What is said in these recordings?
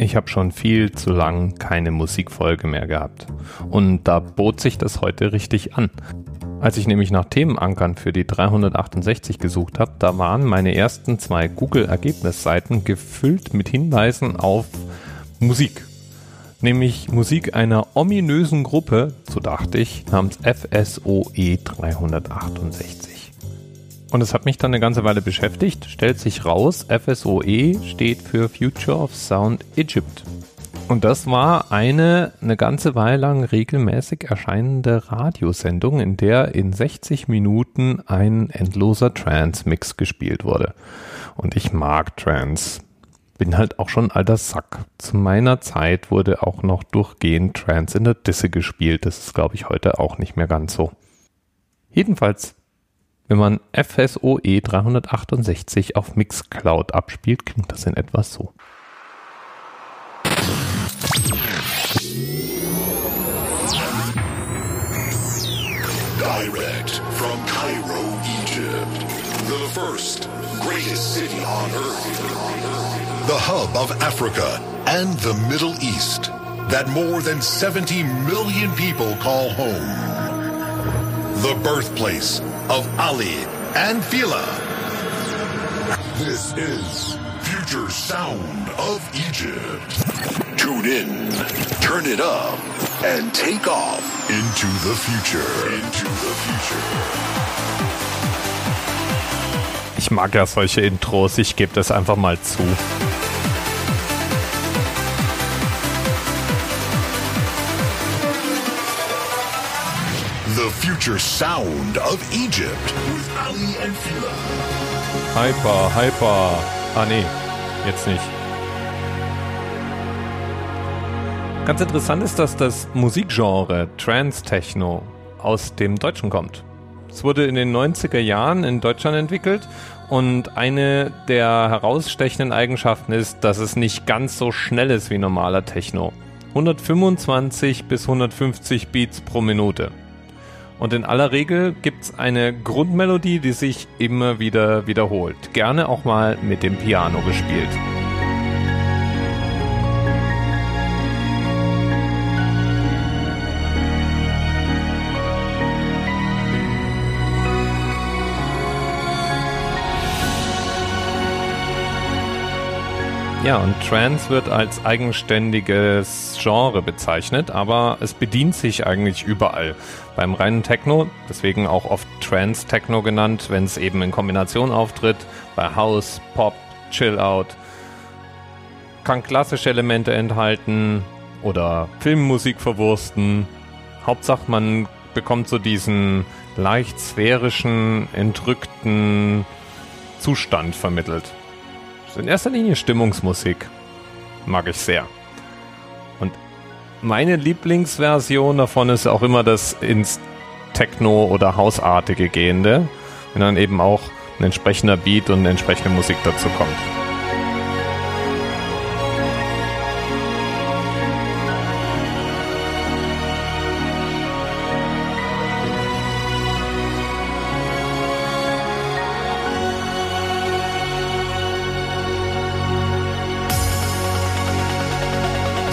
Ich habe schon viel zu lang keine Musikfolge mehr gehabt. Und da bot sich das heute richtig an. Als ich nämlich nach Themenankern für die 368 gesucht habe, da waren meine ersten zwei Google-Ergebnisseiten gefüllt mit Hinweisen auf Musik. Nämlich Musik einer ominösen Gruppe, so dachte ich, namens FSOE 368. Und es hat mich dann eine ganze Weile beschäftigt. Stellt sich raus, FSOE steht für Future of Sound Egypt. Und das war eine eine ganze Weile lang regelmäßig erscheinende Radiosendung, in der in 60 Minuten ein endloser Trance-Mix gespielt wurde. Und ich mag Trance. Bin halt auch schon alter Sack. Zu meiner Zeit wurde auch noch durchgehend Trance in der Disse gespielt. Das ist, glaube ich, heute auch nicht mehr ganz so. Jedenfalls wenn man FSOE 368 auf Mixcloud abspielt, klingt das in etwa so. Direct from Cairo, Egypt. The first, greatest city on earth. The hub of Africa and the Middle East. That more than 70 million people call home. The birthplace of Ali and Fila. This is Future Sound of Egypt. Tune in, turn it up, and take off into the future. Into the future. Ich mag ja solche Intros, ich gebe das einfach mal zu. The future sound of Egypt with Ali and Fila. Hyper, hyper. Ah nee, jetzt nicht. Ganz interessant ist, dass das Musikgenre Trance Techno aus dem Deutschen kommt. Es wurde in den 90er Jahren in Deutschland entwickelt und eine der herausstechenden Eigenschaften ist, dass es nicht ganz so schnell ist wie normaler Techno. 125 bis 150 Beats pro Minute. Und in aller Regel gibt's eine Grundmelodie, die sich immer wieder wiederholt. Gerne auch mal mit dem Piano gespielt. Ja, und Trance wird als eigenständiges Genre bezeichnet, aber es bedient sich eigentlich überall. Beim reinen Techno, deswegen auch oft Trance Techno genannt, wenn es eben in Kombination auftritt, bei House, Pop, Chill Out, kann klassische Elemente enthalten oder Filmmusik verwursten. Hauptsache man bekommt so diesen leicht sphärischen, entrückten Zustand vermittelt. In erster Linie Stimmungsmusik. Mag ich sehr. Und meine Lieblingsversion davon ist auch immer das ins Techno- oder Hausartige gehende, wenn dann eben auch ein entsprechender Beat und eine entsprechende Musik dazu kommt.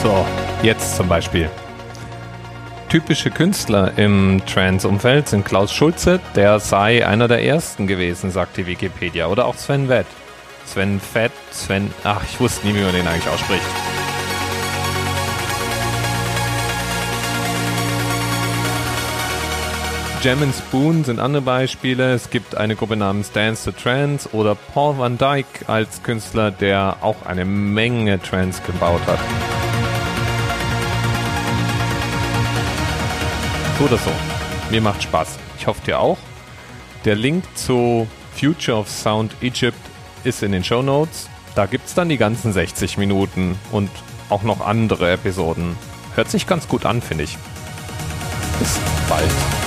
So, jetzt zum Beispiel. Typische Künstler im Trance-Umfeld sind Klaus Schulze, der sei einer der ersten gewesen, sagt die Wikipedia. Oder auch Sven Wett. Sven Fett, Sven, ach, ich wusste nie, wie man den eigentlich ausspricht. Jam Spoon sind andere Beispiele. Es gibt eine Gruppe namens Dance to Trance oder Paul van Dyke als Künstler, der auch eine Menge Trance gebaut hat. So oder so. Mir macht Spaß. Ich hoffe dir auch. Der Link zu Future of Sound Egypt ist in den Show Notes. Da gibt es dann die ganzen 60 Minuten und auch noch andere Episoden. Hört sich ganz gut an, finde ich. Bis bald.